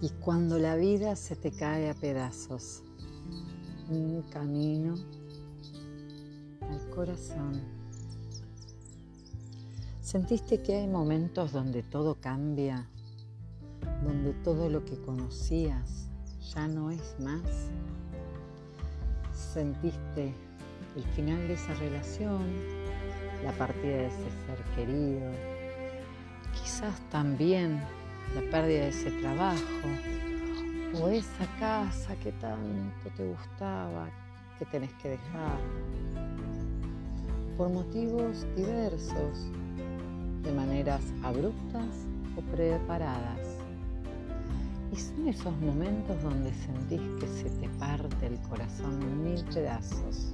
Y cuando la vida se te cae a pedazos, un camino al corazón. ¿Sentiste que hay momentos donde todo cambia? Donde todo lo que conocías ya no es más? ¿Sentiste el final de esa relación? La partida de ese ser querido? Quizás también la pérdida de ese trabajo o esa casa que tanto te gustaba que tenés que dejar por motivos diversos, de maneras abruptas o preparadas. Y son esos momentos donde sentís que se te parte el corazón en mil pedazos.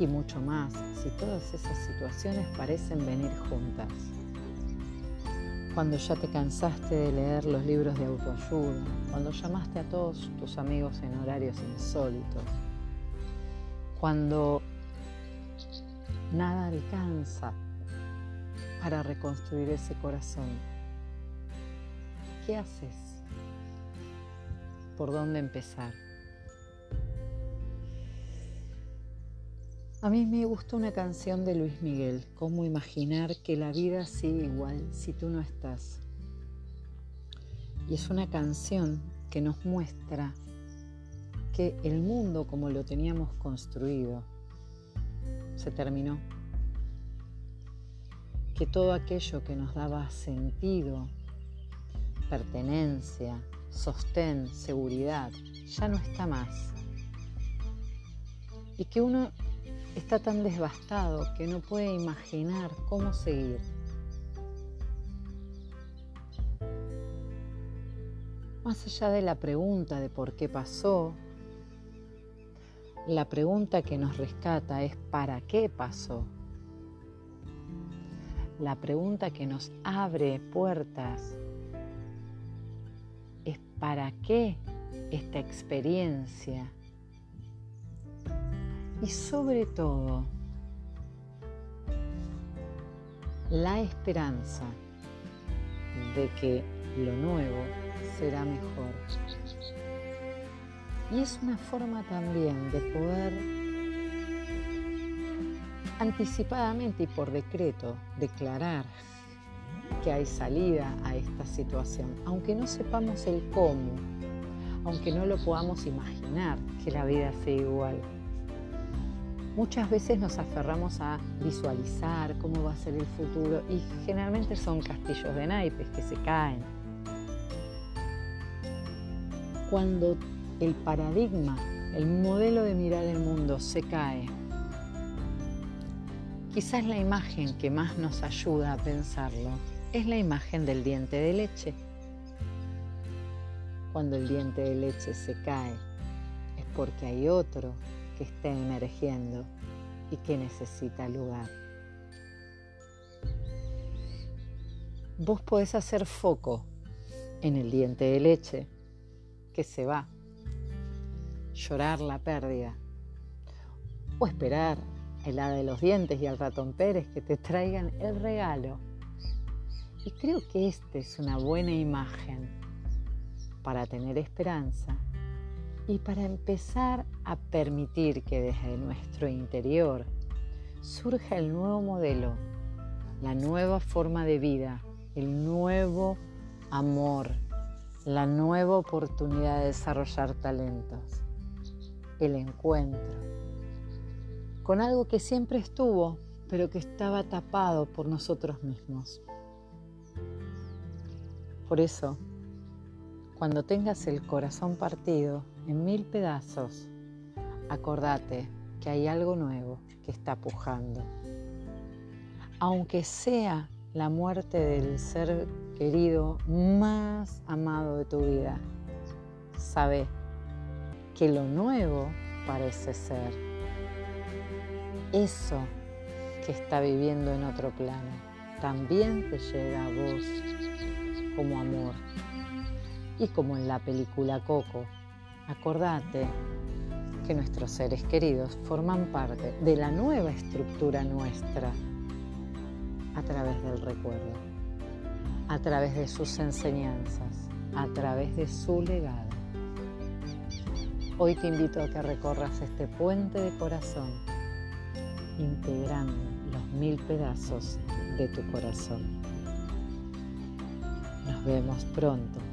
Y mucho más si todas esas situaciones parecen venir juntas cuando ya te cansaste de leer los libros de autoayuda, cuando llamaste a todos tus amigos en horarios insólitos, cuando nada alcanza para reconstruir ese corazón. ¿Qué haces? ¿Por dónde empezar? A mí me gusta una canción de Luis Miguel, cómo imaginar que la vida sigue igual si tú no estás. Y es una canción que nos muestra que el mundo como lo teníamos construido se terminó. Que todo aquello que nos daba sentido, pertenencia, sostén, seguridad, ya no está más. Y que uno está tan devastado que no puede imaginar cómo seguir. Más allá de la pregunta de por qué pasó, la pregunta que nos rescata es ¿para qué pasó? La pregunta que nos abre puertas es ¿para qué esta experiencia? Y sobre todo la esperanza de que lo nuevo será mejor. Y es una forma también de poder anticipadamente y por decreto declarar que hay salida a esta situación, aunque no sepamos el cómo, aunque no lo podamos imaginar que la vida sea igual. Muchas veces nos aferramos a visualizar cómo va a ser el futuro y generalmente son castillos de naipes que se caen. Cuando el paradigma, el modelo de mirar el mundo se cae, quizás la imagen que más nos ayuda a pensarlo es la imagen del diente de leche. Cuando el diente de leche se cae es porque hay otro que esté emergiendo y que necesita lugar. Vos podés hacer foco en el diente de leche que se va, llorar la pérdida o esperar el hada de los dientes y al ratón Pérez que te traigan el regalo. Y creo que esta es una buena imagen para tener esperanza y para empezar a permitir que desde nuestro interior surja el nuevo modelo, la nueva forma de vida, el nuevo amor, la nueva oportunidad de desarrollar talentos, el encuentro con algo que siempre estuvo, pero que estaba tapado por nosotros mismos. Por eso, cuando tengas el corazón partido en mil pedazos, acordate que hay algo nuevo que está pujando. Aunque sea la muerte del ser querido más amado de tu vida, sabe que lo nuevo parece ser eso que está viviendo en otro plano. También te llega a vos como amor y como en la película Coco. Acordate que nuestros seres queridos forman parte de la nueva estructura nuestra a través del recuerdo, a través de sus enseñanzas, a través de su legado. Hoy te invito a que recorras este puente de corazón, integrando los mil pedazos de tu corazón. Nos vemos pronto